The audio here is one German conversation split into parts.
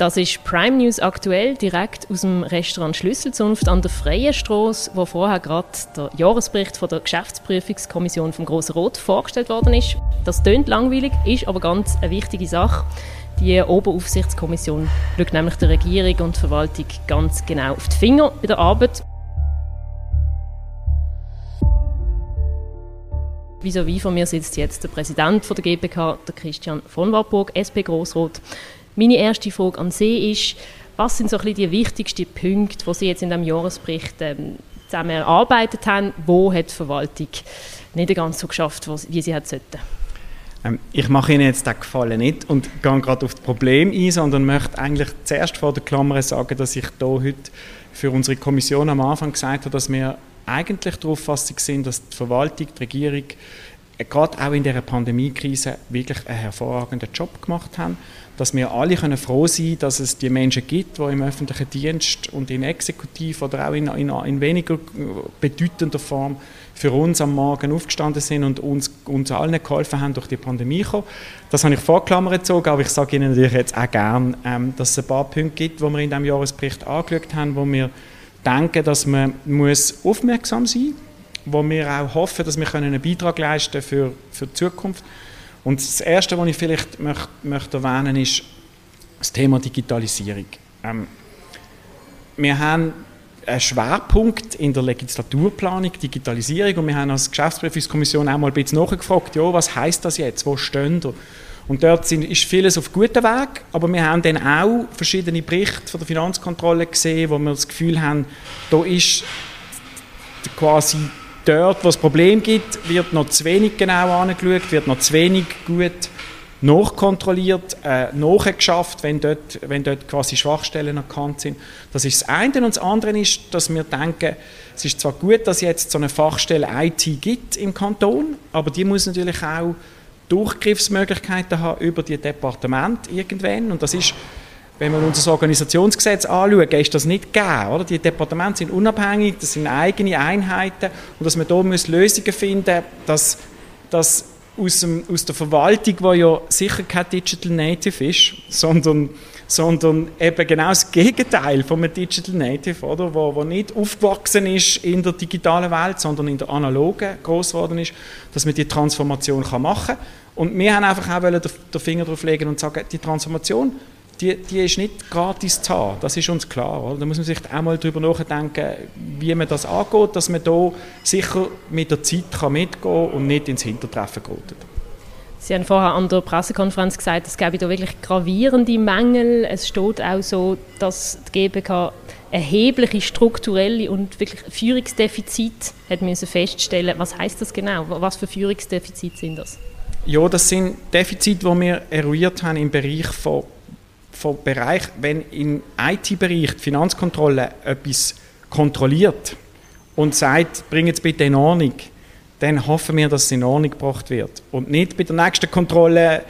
Das ist Prime News aktuell direkt aus dem Restaurant Schlüsselzunft an der Freien Straße, wo vorher gerade der Jahresbericht von der Geschäftsprüfungskommission vom Grossen Rot vorgestellt worden ist. Das tönt langweilig, ist aber ganz eine wichtige Sache. Die Oberaufsichtskommission schaut nämlich der Regierung und der Verwaltung ganz genau auf die Finger bei der Arbeit. Wieso wie von mir sitzt jetzt der Präsident der GBK, der Christian von Warburg, SP Grossrot. Meine erste Frage an Sie ist, was sind so ein bisschen die wichtigsten Punkte, die Sie jetzt in diesem Jahresbericht ähm, zusammen erarbeitet haben? Wo hat die Verwaltung nicht ganz so geschafft, wie sie hätte sollten? Ähm, ich mache Ihnen jetzt den Gefallen nicht und gehe gerade auf das Problem ein, sondern möchte eigentlich zuerst vor der Klammer sagen, dass ich hier heute für unsere Kommission am Anfang gesagt habe, dass wir eigentlich darauf gefasst sind, dass die Verwaltung, die Regierung gerade auch in dieser Pandemiekrise wirklich einen hervorragenden Job gemacht haben, dass wir alle können froh sein können, dass es die Menschen gibt, die im öffentlichen Dienst und in Exekutiv oder auch in, in, in weniger bedeutender Form für uns am Morgen aufgestanden sind und uns, uns allen geholfen haben, durch die Pandemie zu kommen. Das habe ich vorklammert gezogen, aber ich sage Ihnen natürlich jetzt auch gerne, ähm, dass es ein paar Punkte gibt, die wir in diesem Jahresbericht angeschaut haben, wo wir denken, dass man muss aufmerksam sein muss wo wir auch hoffen, dass wir einen Beitrag leisten für, für die Zukunft. Und das Erste, was ich vielleicht möchte, möchte erwähnen ist das Thema Digitalisierung. Ähm, wir haben einen Schwerpunkt in der Legislaturplanung, Digitalisierung, und wir haben als Geschäftsprüfungskommission auch mal ein bisschen nachgefragt, ja, was heißt das jetzt, wo stehen wir? Und dort sind, ist vieles auf gutem Weg, aber wir haben dann auch verschiedene Berichte von der Finanzkontrolle gesehen, wo wir das Gefühl haben, da ist quasi dort, wo es Problem gibt, wird noch zu wenig genau angeschaut, wird noch zu wenig gut nachkontrolliert, äh, nachgeschafft, wenn dort, wenn dort quasi Schwachstellen erkannt sind. Das ist das eine. Und das andere ist, dass wir denken, es ist zwar gut, dass jetzt so eine Fachstelle IT gibt im Kanton, aber die muss natürlich auch Durchgriffsmöglichkeiten haben über die Departement irgendwann. Und das ist wenn wir unser Organisationsgesetz anschauen, ist das nicht gegeben. Oder? Die Departemente sind unabhängig, das sind eigene Einheiten und dass man muss Lösungen finden dass, dass aus, dem, aus der Verwaltung, die ja sicher kein Digital Native ist, sondern, sondern eben genau das Gegenteil von einem Digital Native, oder? Wo, wo nicht aufgewachsen ist in der digitalen Welt, sondern in der analogen groß geworden ist, dass man die Transformation machen kann. Und wir haben einfach auch den Finger drauf legen und sagen, die Transformation die, die ist nicht gratis zu haben. Das ist uns klar. Oder? Da muss man sich auch mal darüber nachdenken, wie man das angeht, dass man da sicher mit der Zeit kann mitgehen kann und nicht ins Hintertreffen gerät. Sie haben vorher an der Pressekonferenz gesagt, es gäbe da wirklich gravierende Mängel. Es steht auch so, dass die GBK erhebliche strukturelle und wirklich Führungsdefizite hat müssen feststellen. Was heißt das genau? Was für Führungsdefizite sind das? Ja, das sind Defizite, die wir eruiert haben im Bereich von vom Bereich, wenn im IT-Bereich die Finanzkontrolle etwas kontrolliert und sagt, bring es bitte in Ordnung, dann hoffen wir, dass es in Ordnung gebracht wird. Und nicht bei der nächsten Kontrolle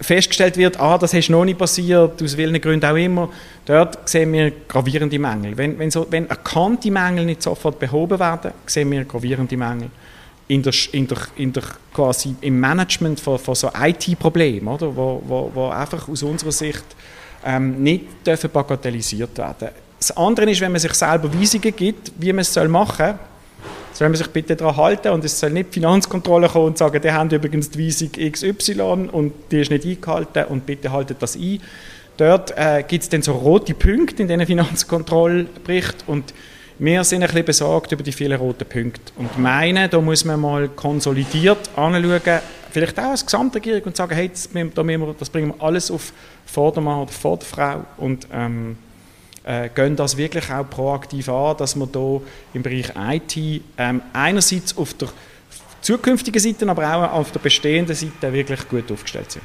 festgestellt wird, ah, das ist noch nicht passiert, aus welchen Gründen auch immer. Dort sehen wir gravierende Mängel. Wenn, wenn, so, wenn erkannte Mängel nicht sofort behoben werden, sehen wir gravierende Mängel in der, in der, in der quasi im Management von, von so IT-Problemen, oder, wo, wo, wo einfach aus unserer Sicht ähm, nicht dürfen bagatellisiert werden. Das andere ist, wenn man sich selber Weisungen gibt, wie man es machen soll, soll man sich bitte daran halten und es soll nicht die Finanzkontrolle kommen und sagen, die haben übrigens die Weisung XY und die ist nicht eingehalten und bitte haltet das ein. Dort äh, gibt es dann so rote Punkte in diesen Finanzkontrollbericht und wir sind ein bisschen besorgt über die vielen roten Punkte und meinen, da muss man mal konsolidiert anschauen, vielleicht auch als Gesamtregierung und sagen, hey, das, das bringen wir alles auf Vordermann oder Vorderfrau und ähm, äh, gehen das wirklich auch proaktiv an, dass wir hier im Bereich IT ähm, einerseits auf der zukünftigen Seite, aber auch auf der bestehenden Seite wirklich gut aufgestellt sind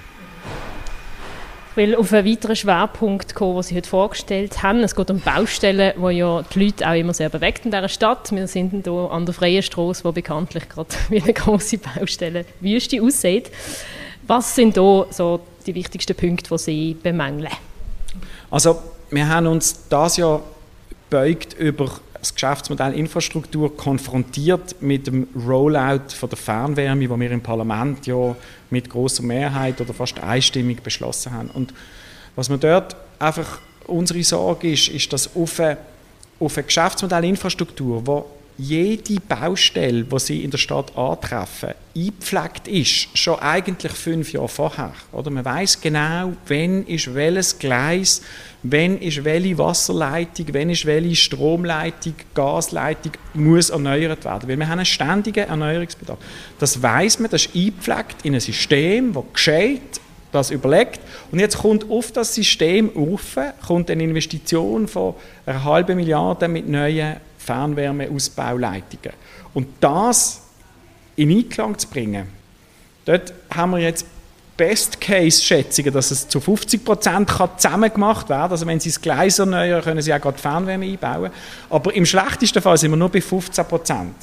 will auf einen weiteren Schwerpunkt kommen, den Sie heute vorgestellt haben. Es geht um Baustellen, wo ja die Leute auch immer sehr bewegt in dieser Stadt. Wir sind hier an der Freien Straße, wo bekanntlich gerade wie eine große Baustelle Wüste aussieht. Was sind da so die wichtigsten Punkte, die Sie bemängeln? Also wir haben uns das Jahr beugt über das Geschäftsmodell Infrastruktur konfrontiert mit dem Rollout von der Fernwärme, wo wir im Parlament ja mit großer Mehrheit oder fast einstimmig beschlossen haben. Und was wir dort einfach unsere Sorge ist, ist, dass auf eine, auf eine Geschäftsmodellinfrastruktur, wo jede Baustelle, die sie in der Stadt antreffen, eingepflegt ist, schon eigentlich fünf Jahre vorher. Oder man weiß genau, wenn ist welches Gleis, wenn ist welche Wasserleitung, wenn ist welche Stromleitung, Gasleitung muss erneuert werden, weil wir haben einen ständigen Erneuerungsbedarf. Das weiß man, das ist eingepflegt in ein System, das gescheit das überlegt. Und jetzt kommt auf das System auf, kommt eine Investition von einer halben Milliarde mit neuen Fernwärmeausbauleitungen. Und das in Einklang zu bringen, dort haben wir jetzt Best-Case-Schätzungen, dass es zu 50 Prozent zusammen gemacht werden Also wenn Sie das Gleis erneuern, können Sie auch gerade Fernwärme einbauen. Aber im schlechtesten Fall sind wir nur bei 15 Prozent.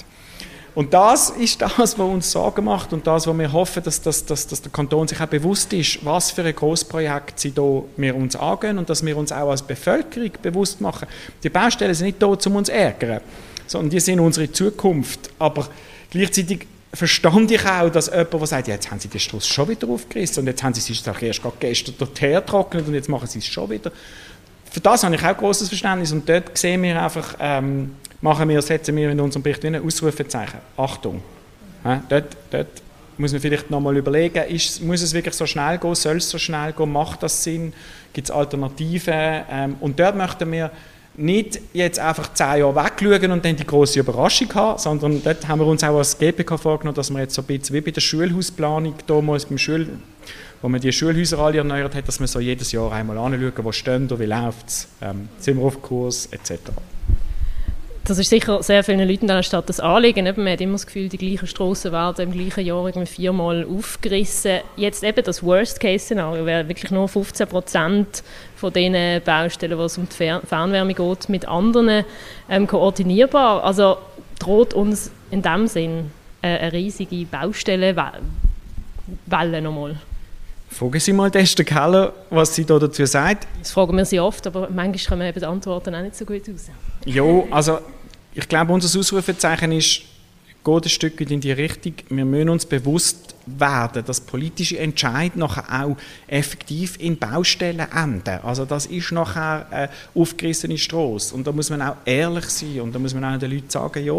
Und das ist das, was uns Sorgen macht und das, was wir hoffen, dass, dass, dass, dass der Kanton sich auch bewusst ist, was für ein Großprojekt sie da wir uns angehen und dass wir uns auch als Bevölkerung bewusst machen. Die Baustellen sind nicht da, um uns zu ärgern, sondern die sind unsere Zukunft. Aber gleichzeitig verstand ich auch, dass jemand, der sagt, ja, jetzt haben sie den Struss schon wieder aufgerissen und jetzt haben sie es erst gerade gestern dort hertrocknet und jetzt machen sie es schon wieder. Für das habe ich auch großes Verständnis und dort sehen wir einfach, ähm, machen wir, setzen wir in unserem Bericht ein Ausrufezeichen. Achtung. Ja, dort, dort muss man vielleicht nochmal überlegen, ist, muss es wirklich so schnell gehen, soll es so schnell gehen, macht das Sinn, gibt es Alternativen? Ähm, und dort möchten wir nicht jetzt einfach zehn Jahre wegschauen und dann die große Überraschung haben, sondern dort haben wir uns auch als GPK vorgenommen, dass wir jetzt so ein bisschen wie bei der Schulhausplanung damals beim Schul wo man die Schulhäuser alle erneuert hat, dass wir so jedes Jahr einmal anschauen, wo stehen wie läuft es, ähm, sind wir auf Kurs etc. Das ist sicher sehr vielen Leuten in der Stadt das Anliegen. Man hat immer das Gefühl, die gleichen Strassen werden im gleichen Jahr irgendwie viermal aufgerissen. Jetzt eben das Worst-Case-Szenario wäre wirklich nur 15 Prozent von den Baustellen, wo es um die Fernwärme geht, mit anderen ähm, koordinierbar. Also droht uns in dem Sinn äh, eine riesige Baustellenwelle nochmal. Fragen Sie mal Esther Keller, was sie da dazu sagt. Das fragen wir sie oft, aber manchmal kommen eben die Antworten auch nicht so gut raus. Ja, also ich glaube, unser Ausrufezeichen ist, geht ein Stück in die Richtung, wir müssen uns bewusst werden, dass politische Entscheid nachher auch effektiv in Baustellen enden. Also das ist nachher eine aufgerissene Straße und da muss man auch ehrlich sein und da muss man auch den Leuten sagen, ja,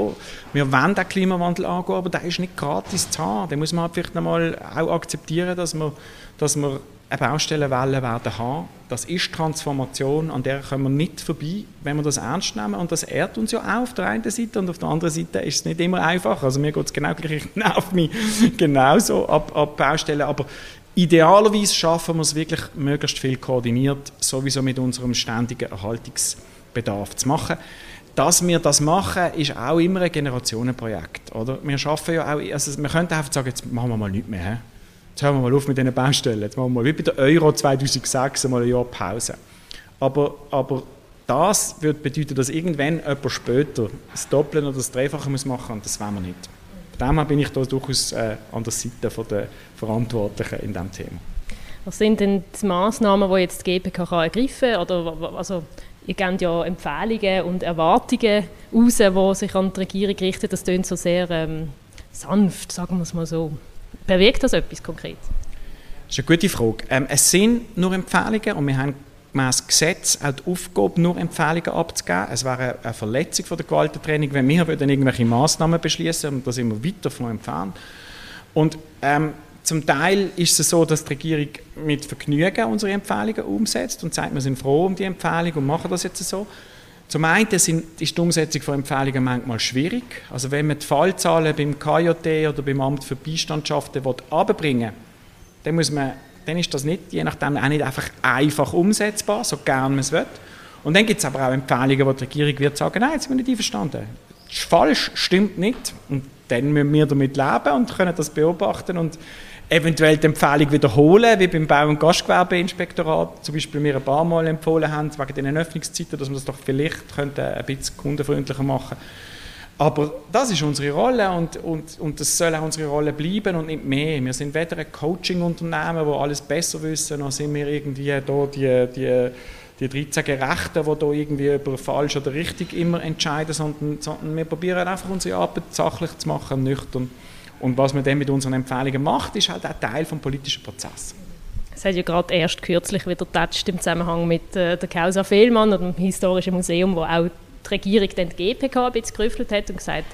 wir wollen den Klimawandel angehen, aber der ist nicht gratis zu haben. Da muss man halt vielleicht einmal auch akzeptieren, dass man, dass man eine Baustellenwelle werden haben. Das ist Transformation, an der kommen wir nicht vorbei, wenn wir das ernst nehmen. Und das ehrt uns ja auch auf der einen Seite und auf der anderen Seite ist es nicht immer einfach. Also mir geht es genau gleich, ich nerv mich genauso ab, ab Baustellen. Aber idealerweise schaffen wir es wirklich, möglichst viel koordiniert, sowieso mit unserem ständigen Erhaltungsbedarf zu machen. Dass wir das machen, ist auch immer ein Generationenprojekt. Oder? Wir schaffen ja auch, also wir könnten einfach sagen, jetzt machen wir mal nichts mehr. Jetzt hören wir mal auf mit diesen Baustellen. Jetzt machen wir mal wie bei der Euro 2006 mal ein Jahr Pause. Aber, aber das würde bedeuten, dass irgendwann jemand später das Doppelte oder das Dreifache muss machen und das wollen wir nicht. Von dem bin ich da durchaus äh, an der Seite der Verantwortlichen in diesem Thema. Was sind denn die Massnahmen, die jetzt die GPK kann ergreifen kann? Also, ihr gebt ja Empfehlungen und Erwartungen raus, die sich an die Regierung richten. Das klingt so sehr ähm, sanft, sagen wir es mal so. Bewegt das etwas konkret? Das ist eine gute Frage. Ähm, es sind nur Empfehlungen und wir haben gemäß Gesetz auch die Aufgabe, nur Empfehlungen abzugeben. Es wäre eine Verletzung von der Gewaltentraining, wenn wir würden irgendwelche Massnahmen beschließen und da sind wir weit davon entfernt. Und ähm, zum Teil ist es so, dass die Regierung mit Vergnügen unsere Empfehlungen umsetzt und sagt, wir sind froh um die Empfehlung und machen das jetzt so. Zum einen sind, ist die Umsetzung von Empfehlungen manchmal schwierig. Also wenn man die Fallzahlen beim KJT oder beim Amt für Beistandschaften abbringen will, dann, muss man, dann ist das nicht, je nachdem auch nicht einfach einfach umsetzbar, so gern man es will. Und dann gibt es aber auch Empfehlungen, wo die Regierung wird sagen, nein, jetzt sind wir nicht einverstanden. Das ist falsch, stimmt nicht. Und dann müssen wir damit leben und können das beobachten und eventuell die Empfehlung wiederholen, wie beim Bau- und Gastgewerbeinspektorat zum Beispiel mir ein paar Mal empfohlen haben, wegen den Öffnungszeiten, dass man das doch vielleicht könnte ein bisschen kundenfreundlicher machen aber das ist unsere Rolle und, und, und das soll auch unsere Rolle bleiben und nicht mehr. Wir sind weder ein Coaching-Unternehmen, wo alles besser wissen, noch sind wir irgendwie da die, die, die 13 Gerechten, die da irgendwie über falsch oder richtig immer entscheiden, sondern, sondern wir probieren einfach unsere Arbeit sachlich zu machen, nüchtern. Und was man dann mit unseren Empfehlungen macht, ist halt auch Teil des politischen Prozesses. Es hat ja gerade erst kürzlich wieder getatscht im Zusammenhang mit äh, der Causa Fehlmann und dem Historischen Museum, wo auch die Regierung dann die GPK ein bisschen gerüffelt hat und gesagt,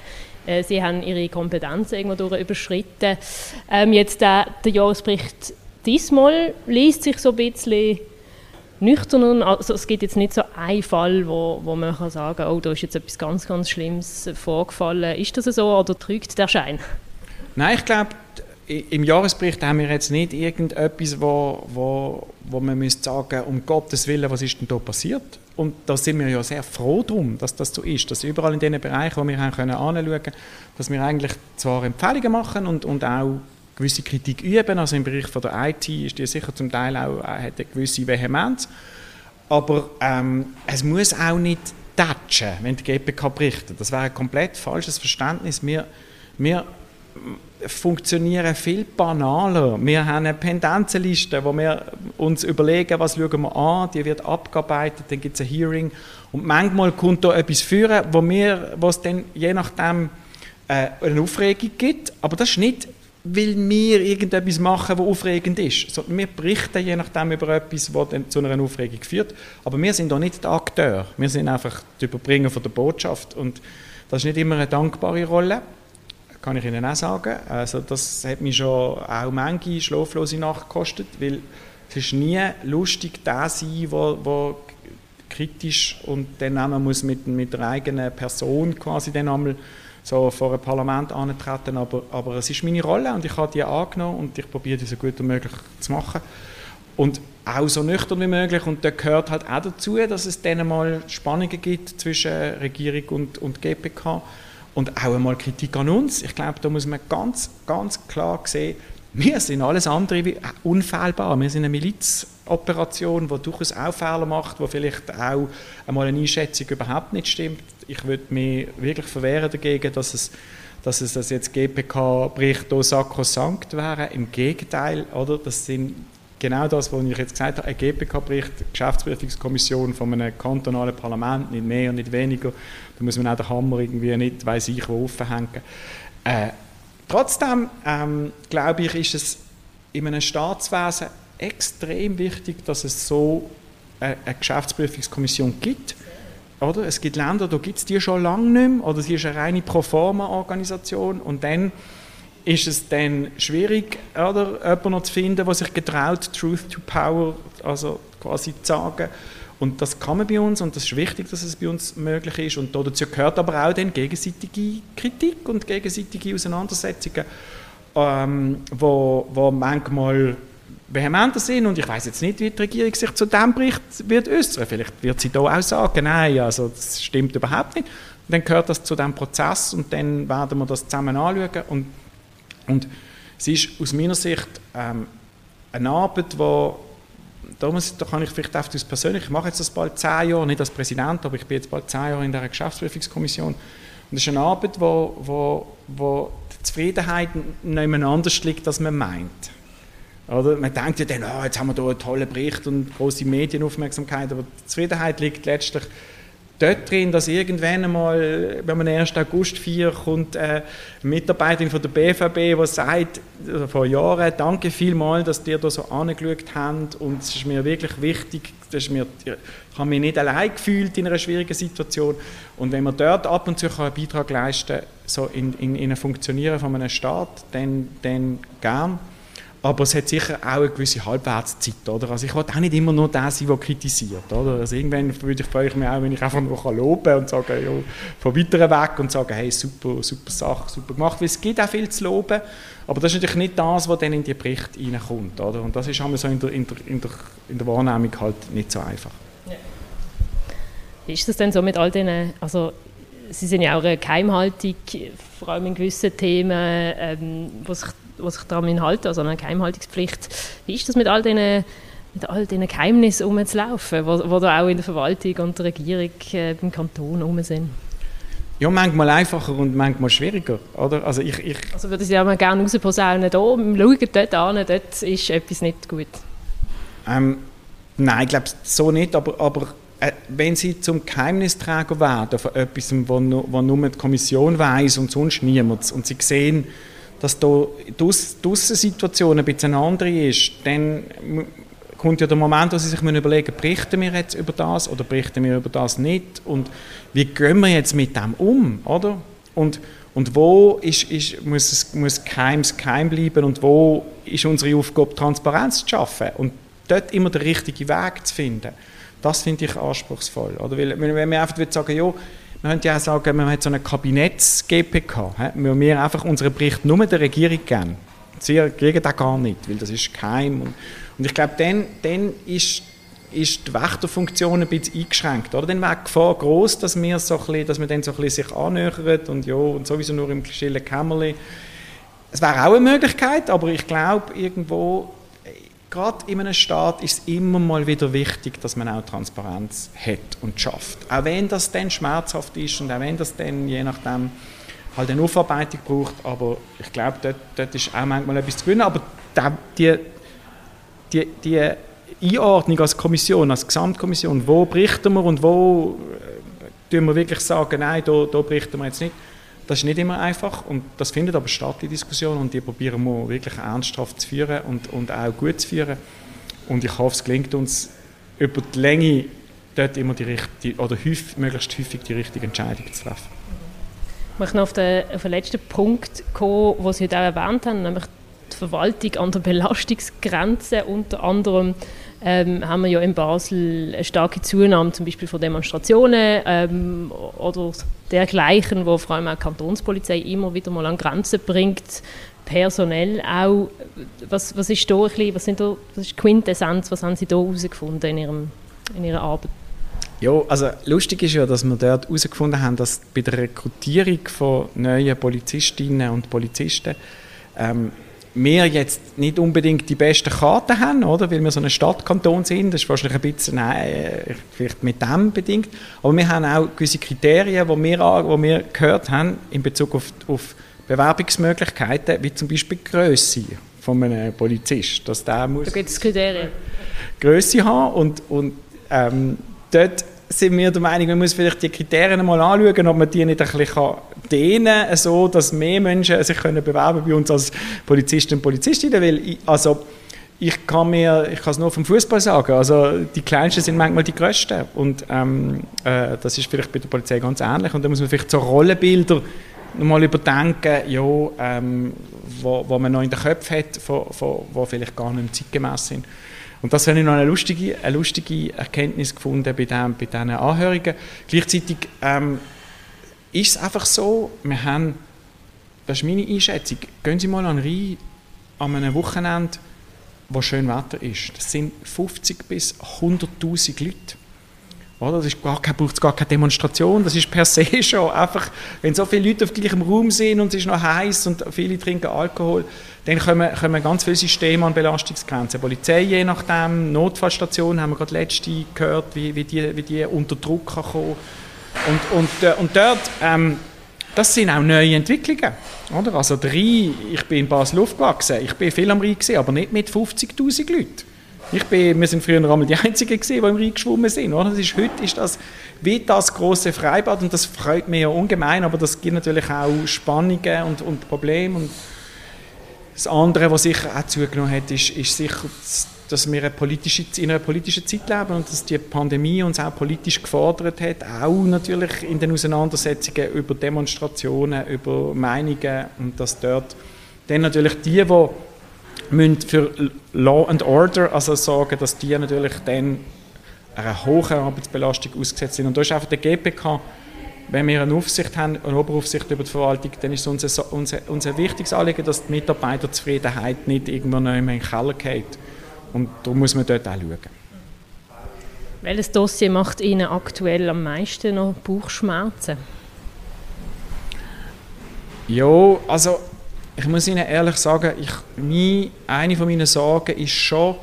äh, sie haben ihre Kompetenzen irgendwo durch überschritten. Ähm, jetzt der, der Jahresbericht diesmal liest sich so ein bisschen nüchtern. Also es gibt jetzt nicht so einen Fall, wo, wo man kann sagen kann, oh, da ist jetzt etwas ganz, ganz Schlimmes vorgefallen. Ist das so oder trügt der Schein? Nein, ich glaube, im Jahresbericht haben wir jetzt nicht irgendetwas, wo, wo, wo man müsste sagen, um Gottes Willen, was ist denn da passiert? Und da sind wir ja sehr froh drum, dass das so ist, dass überall in den Bereichen, wo wir haben können anschauen, dass wir eigentlich zwar Empfehlungen machen und, und auch gewisse Kritik üben, also im Bereich von der IT ist die sicher zum Teil auch äh, hat eine gewisse Vehemenz, aber ähm, es muss auch nicht tätschen, wenn die GPK berichtet. Das wäre ein komplett falsches Verständnis. Wir, wir funktionieren viel banaler. Wir haben eine Pendenzenliste, wo wir uns überlegen, was schauen wir an, die wird abgearbeitet, dann gibt es ein Hearing. Und manchmal kommt da etwas führen, wo wir, was dann je nachdem äh, eine Aufregung gibt, aber das ist nicht, weil wir irgendetwas machen, was aufregend ist, sondern wir berichten je nachdem über etwas, was zu einer Aufregung führt, aber wir sind doch nicht der Akteur, wir sind einfach die Überbringer von der Botschaft. Und das ist nicht immer eine dankbare Rolle kann ich Ihnen auch sagen. Also das hat mich schon auch manche schlaflose Nacht gekostet, weil es ist nie lustig, da sein, wo, wo kritisch und dann man muss mit, mit der eigenen Person quasi dann einmal so vor ein Parlament antreten, aber, aber es ist meine Rolle und ich habe die angenommen und ich probiere die so gut wie möglich zu machen. Und auch so nüchtern wie möglich. Und da gehört halt auch dazu, dass es dann mal Spannungen gibt zwischen Regierung und, und GPK und auch einmal Kritik an uns. Ich glaube, da muss man ganz, ganz klar sehen, wir sind alles andere wie unfehlbar. Wir sind eine Milizoperation, die durchaus auch Fehler macht, wo vielleicht auch einmal eine Einschätzung überhaupt nicht stimmt. Ich würde mich wirklich verwehren dagegen, dass es dass es das jetzt GPK-Bericht sakrosankt wäre. Im Gegenteil, oder? Das sind genau das, was ich jetzt gesagt habe, ein GPK-Bericht, Geschäftsprüfungskommission von einem kantonalen Parlament, nicht mehr und nicht weniger. Da muss man auch den Hammer irgendwie nicht, weiß ich, wo aufhängen. Äh, trotzdem ähm, glaube ich, ist es in einem Staatswesen extrem wichtig, dass es so eine, eine Geschäftsprüfungskommission gibt. Oder? Es gibt Länder, da gibt es die schon lange nicht mehr, oder sie ist eine reine Proforma-Organisation und dann ist es dann schwierig, oder, jemanden noch zu finden, der sich getraut, Truth to Power, also quasi zu sagen. Und das kann man bei uns und das ist wichtig, dass es bei uns möglich ist. Und dazu gehört aber auch dann gegenseitige Kritik und gegenseitige Auseinandersetzungen, ähm, wo, wo manchmal vehementer sind. Und ich weiß jetzt nicht, wie die Regierung sich zu diesem Bericht wird äußern. Vielleicht wird sie da auch sagen, nein, also das stimmt überhaupt nicht. Und dann gehört das zu diesem Prozess und dann werden wir das zusammen anschauen. Und und es ist aus meiner Sicht ähm, eine Arbeit, wo da, muss, da kann ich vielleicht auch das persönlich, ich mache jetzt das bald zehn Jahre, nicht als Präsident, aber ich bin jetzt bald zehn Jahre in der Geschäftsprüfungskommission. Und es ist eine Arbeit, wo, wo, wo die Zufriedenheit nicht anders liegt, als man meint. Oder? Man denkt ja dann, oh, jetzt haben wir hier einen tollen Bericht und große Medienaufmerksamkeit, aber die Zufriedenheit liegt letztlich dort drin, dass irgendwann einmal, wenn man 1. August 4 kommt eine Mitarbeiterin von der BVB, die sagt, also vor Jahren, danke vielmals, dass ihr da so angeschaut habt und es ist mir wirklich wichtig, das ist mir, ich habe mich nicht allein gefühlt in einer schwierigen Situation und wenn man dort ab und zu einen Beitrag leisten kann, so in, in, in ein Funktionieren von einem Staat, dann, dann gern. Aber es hat sicher auch eine gewisse Halbwertszeit. Oder? Also ich will auch nicht immer nur der sein, der kritisiert. Oder? Also irgendwann würde ich, freue ich mich auch, wenn ich einfach nur loben kann und sagen, ja, von weiteren weg und sagen, hey, super, super Sache, super gemacht. Weil es gibt auch viel zu loben, aber das ist natürlich nicht das, was dann in die Berichte reinkommt. Oder? Und das ist so in der, in, der, in, der, in der Wahrnehmung halt nicht so einfach. Ja. Wie ist das denn so mit all diesen, also Sie sind ja auch eine Geheimhaltung, vor allem in gewissen Themen, ähm, wo sich die sich daran halten, also eine Geheimhaltungspflicht. Wie ist das mit all diesen mit all diesen Geheimnissen rumzulaufen, wo, wo da auch in der Verwaltung und der Regierung äh, im Kanton rum sind? Ja, manchmal einfacher und manchmal schwieriger, oder? Also ich, ich also würde ich ja mal gerne rausposaunen, da, schauen dort an, dort ist etwas nicht gut. Ähm, nein, ich glaube so nicht, aber, aber äh, wenn Sie zum Geheimnisträger werden von etwas, wo, wo nur die Kommission weiß und sonst niemand, und Sie sehen, dass da die Aussensituation ein bisschen eine andere ist, dann kommt ja der Moment, wo sie sich überlegen berichten wir jetzt über das oder berichten wir über das nicht und wie gehen wir jetzt mit dem um, oder? Und, und wo ist, ist, muss es muss Geheims geheim bleiben und wo ist unsere Aufgabe, Transparenz zu schaffen und dort immer den richtigen Weg zu finden. Das finde ich anspruchsvoll. Oder? Weil, wenn wir einfach sagen, ja, man könnte ja auch sagen, man hat so eine Kabinetts-GPK, wir einfach unseren Bericht nur der Regierung geben. Sie kriegen das gar nicht, weil das ist geheim. Und, und ich glaube, dann, dann ist, ist die Wächterfunktion ein bisschen eingeschränkt. Oder? Dann wäre die Gefahr groß, dass wir, so bisschen, dass wir dann so ein bisschen sich annähern und, ja, und sowieso nur im stillen Kämmerchen. Es wäre auch eine Möglichkeit, aber ich glaube, irgendwo gerade in einem Staat ist es immer mal wieder wichtig, dass man auch Transparenz hat und schafft. Auch wenn das dann schmerzhaft ist und auch wenn das dann je nachdem halt eine Aufarbeitung braucht, aber ich glaube, dort, dort ist auch manchmal etwas zu gewinnen, aber die, die, die Einordnung als Kommission, als Gesamtkommission, wo berichten wir und wo äh, tun wir wirklich sagen, nein, da, da berichten wir jetzt nicht, das ist nicht immer einfach und das findet aber statt, die Diskussion, und die probieren wir wirklich ernsthaft zu führen und, und auch gut zu führen. Und ich hoffe, es gelingt uns über die Länge dort immer die richtige, oder häufig, möglichst häufig die richtige Entscheidung zu treffen. Ich möchte noch auf den, auf den letzten Punkt kommen, den Sie heute auch erwähnt haben, nämlich die Verwaltung an der Belastungsgrenze unter anderem ähm, haben wir ja in Basel eine starke Zunahme zum Beispiel von Demonstrationen ähm, oder dergleichen, wo vor allem auch die Kantonspolizei immer wieder mal an Grenzen bringt, personell auch. Was, was ist da ein bisschen, was, sind da, was ist die Quintessenz, was haben Sie da herausgefunden in, in Ihrer Arbeit? Ja, also lustig ist ja, dass wir dort herausgefunden haben, dass bei der Rekrutierung von neuen Polizistinnen und Polizisten ähm, wir jetzt nicht unbedingt die besten Karten haben, oder? weil wir so ein Stadtkanton sind. Das ist wahrscheinlich ein bisschen äh, vielleicht mit dem bedingt. Aber wir haben auch gewisse Kriterien, die wir, die wir gehört haben in Bezug auf, auf Bewerbungsmöglichkeiten, wie zum Beispiel die Grösse von einem Polizist. Dass der muss da gibt es Kriterien. Größe haben und, und ähm, dort sind wir der Meinung, man muss vielleicht die Kriterien mal anschauen, ob man die nicht ein bisschen dehnen kann, so dass mehr Menschen sich können bewerben bei uns als Polizisten und Polizistinnen, weil ich, also ich kann mir, ich kann es nur vom Fußball sagen, also die Kleinsten sind manchmal die Größten und ähm, äh, das ist vielleicht bei der Polizei ganz ähnlich. Und da muss man vielleicht so Rollenbilder nochmal überdenken, ja, ähm, wo, wo man noch in den Köpfen hat, die vielleicht gar nicht zeitgemäß sind. Und das habe ich noch eine lustige, eine lustige Erkenntnis gefunden bei, dem, bei diesen Anhörungen. Gleichzeitig ähm, ist es einfach so, wir haben, das ist meine Einschätzung, gehen Sie mal an Rhein an einem Wochenende, wo schön Wetter ist. Das sind 50 bis 100'000 Leute. Oder? Kein, braucht gar keine Demonstration, das ist per se schon einfach, wenn so viele Leute auf gleichem Raum sind und es ist noch heiß und viele trinken Alkohol, dann kommen, kommen ganz viele Systeme an Belastungsgrenzen. Polizei je nachdem, Notfallstationen haben wir gerade letzte gehört, wie, wie, die, wie die unter Druck kommen. Und, und, äh, und dort, ähm, das sind auch neue Entwicklungen. Oder? Also der Rhein, ich bin in Basel aufgewachsen, ich bin viel am Rhein gesehen, aber nicht mit 50'000 Leuten. Ich bin, wir sind früher einmal die Einzigen gewesen, die im Rhein geschwommen sind. Oder? Das ist, heute ist das wie das große Freibad und das freut mich ja ungemein, aber das gibt natürlich auch Spannungen und, und Probleme. Und das andere, was sicher auch zugenommen hat, ist, ist sicher, dass wir eine politische, in einer politischen Zeit leben und dass die Pandemie uns auch politisch gefordert hat, auch natürlich in den Auseinandersetzungen über Demonstrationen, über Meinungen und dass dort dann natürlich die, die müssen für Law and Order also sorgen, dass die natürlich dann einer hohen Arbeitsbelastung ausgesetzt sind. Und da ist einfach der GPK, wenn wir eine Aufsicht haben, eine Oberaufsicht über die Verwaltung, dann ist es unser, unser, unser wichtiges Anliegen, dass die Mitarbeiterzufriedenheit nicht irgendwo noch in den Keller geht. Und da muss man dort auch schauen. Welches Dossier macht Ihnen aktuell am meisten noch Bauchschmerzen? Ja, also ich muss Ihnen ehrlich sagen, ich, meine, eine von meinen Sorgen ist schon,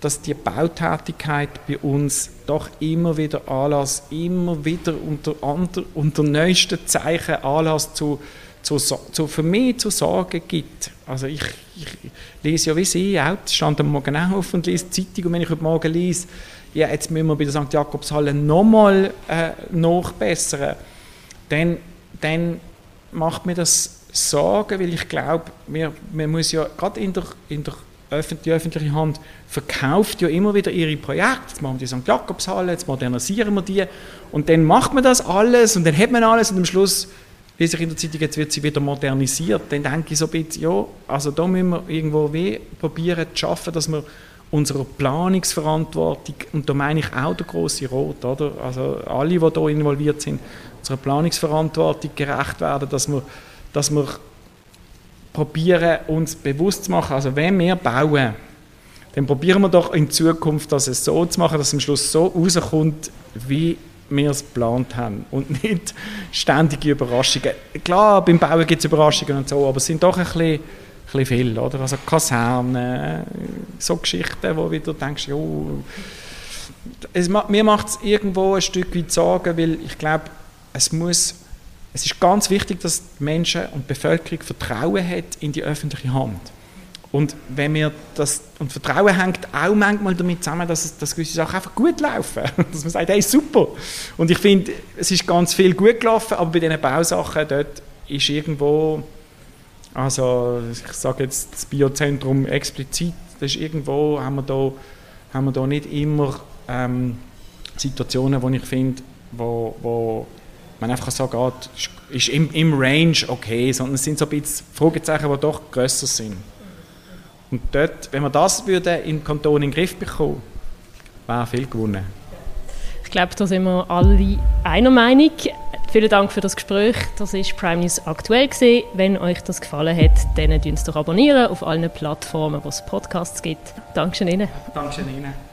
dass die Bautätigkeit bei uns doch immer wieder Anlass, immer wieder unter, unter, unter neuesten Zeichen Anlass zu, zu, zu, für mich zu Sorgen gibt. Also ich, ich lese ja wie Sie auch, stand am Morgen auf und lese die Zeitung und wenn ich heute Morgen lese, ja, jetzt müssen wir bei der St. Jakobshalle nochmal äh, nachbessern, dann, dann macht mir das sagen, weil ich glaube, man, man muss ja gerade in der, in der die öffentliche Hand verkauft ja immer wieder ihre Projekte. Jetzt machen wir die St. Jakobshalle, jetzt modernisieren wir die. Und dann macht man das alles und dann hat man alles und am Schluss lese ich in der Zeitung, jetzt wird sie wieder modernisiert. Dann denke ich so ein bisschen, ja, also da müssen wir irgendwo weh probieren zu schaffen, dass wir unserer Planungsverantwortung, und da meine ich auch der große Rot, oder? also alle, die hier involviert sind, unserer Planungsverantwortung gerecht werden, dass wir, dass wir probieren, uns bewusst zu machen, also wenn wir bauen, dann probieren wir doch in Zukunft, dass es so zu machen, dass es am Schluss so rauskommt, wie wir es geplant haben und nicht ständige Überraschungen. Klar, beim Bauen gibt es Überraschungen und so, aber es sind doch ein bisschen, ein viel, oder? Also Kasernen, so Geschichten, wo du denkst, jo, es, mir macht es irgendwo ein Stück weit Sorgen, weil ich glaube, es muss, es ist ganz wichtig, dass die Menschen und die Bevölkerung Vertrauen hat in die öffentliche Hand. Und wenn wir das, und Vertrauen hängt auch manchmal damit zusammen, dass, dass gewisse Sachen einfach gut laufen. Dass man sagt, hey, super. Und ich finde, es ist ganz viel gut gelaufen, aber bei diesen Bausachen dort ist irgendwo, also ich sage jetzt das Biozentrum explizit, das ist irgendwo, haben wir da, haben wir da nicht immer ähm, Situationen, wo ich finde, wo, wo man einfach sagen kann, ist im, im Range okay, sondern es sind so ein bisschen Fragezeichen, die doch grösser sind. Und dort, wenn wir das würde im Kanton in den Griff bekommen, wäre viel gewonnen. Ich glaube, da sind wir alle einer Meinung. Vielen Dank für das Gespräch. Das ist Prime News aktuell gewesen. Wenn euch das gefallen hat, dann abonniert es doch abonnieren auf allen Plattformen, wo es Podcasts gibt. Dankeschön Ihnen. Dankeschön Ihnen.